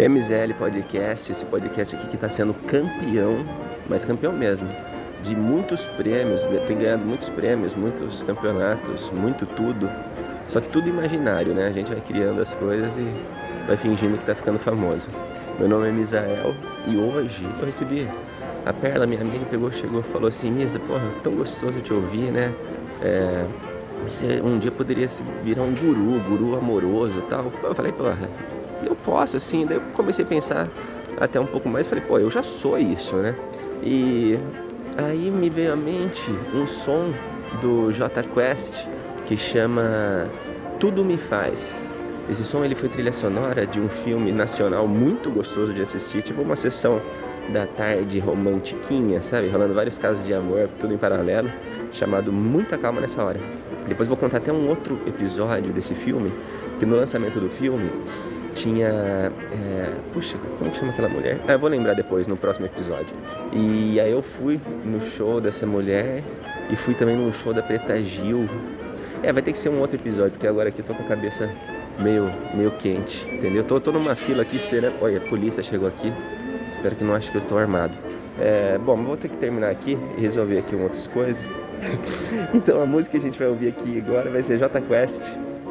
MZL Podcast, esse podcast aqui que está sendo campeão, mas campeão mesmo, de muitos prêmios, tem ganhado muitos prêmios, muitos campeonatos, muito tudo. Só que tudo imaginário, né? A gente vai criando as coisas e vai fingindo que está ficando famoso. Meu nome é Misael e hoje eu recebi a Perla, minha amiga, pegou, chegou e falou assim: Misa, porra, tão gostoso te ouvir, né? É, você um dia poderia virar um guru, guru amoroso tal. Eu falei, porra, eu posso, assim. Daí eu comecei a pensar até um pouco mais. Falei, pô, eu já sou isso, né? E aí me veio à mente um som do J Quest que chama Tudo Me Faz. Esse som ele foi trilha sonora de um filme nacional muito gostoso de assistir, tipo uma sessão da tarde romantiquinha, sabe? Rolando vários casos de amor, tudo em paralelo, chamado Muita Calma Nessa Hora. Depois vou contar até um outro episódio desse filme, que no lançamento do filme tinha. É, puxa, como que chama aquela mulher? Ah, vou lembrar depois, no próximo episódio. E aí eu fui no show dessa mulher e fui também no show da Preta Gil. É, vai ter que ser um outro episódio, porque agora aqui eu tô com a cabeça meio, meio quente, entendeu? Tô, tô numa fila aqui esperando. Olha, a polícia chegou aqui. Espero que não ache que eu estou armado. É, bom, vou ter que terminar aqui e resolver aqui outras coisas. então a música que a gente vai ouvir aqui agora vai ser J Quest,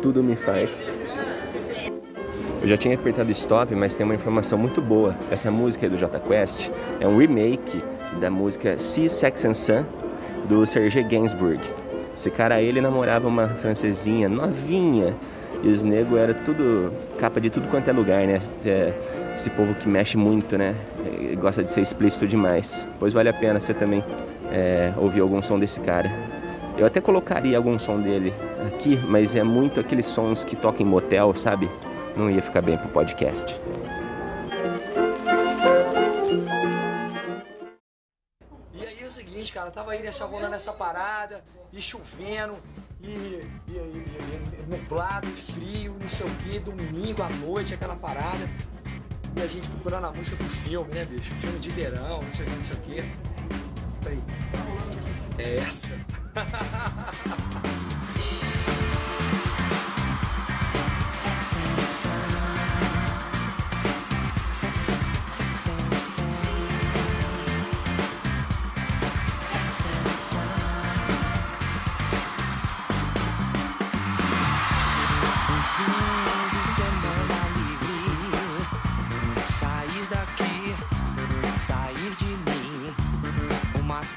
Tudo Me Faz. Eu já tinha apertado stop, mas tem uma informação muito boa. Essa música do J Quest é um remake da música Sea, Sex and Sun do Serge Gainsbourg. Esse cara ele namorava uma francesinha novinha e os negros era tudo capa de tudo quanto é lugar, né? É, esse povo que mexe muito, né? Gosta de ser explícito demais. Pois vale a pena você também é, ouvir algum som desse cara. Eu até colocaria algum som dele aqui, mas é muito aqueles sons que tocam em motel, sabe? Não ia ficar bem pro podcast. E aí é o seguinte, cara, tava aí nessa rolando essa parada, e chovendo, e, e, e, e nublado, frio, não sei o que, domingo à noite, aquela parada. E a gente procurando a música pro filme, né, bicho? Filme de verão, não sei o que, não sei o que. É essa.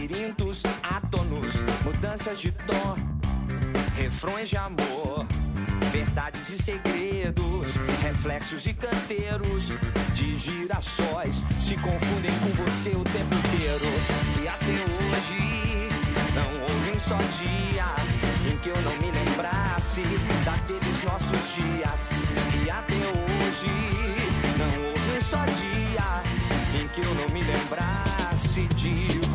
labirintos átonos, mudanças de tom, refrões de amor, verdades e segredos, reflexos e canteiros de girassóis se confundem com você o tempo inteiro. E até hoje não houve um só dia em que eu não me lembrasse daqueles nossos dias. E até hoje não houve um só dia que eu não me lembrasse de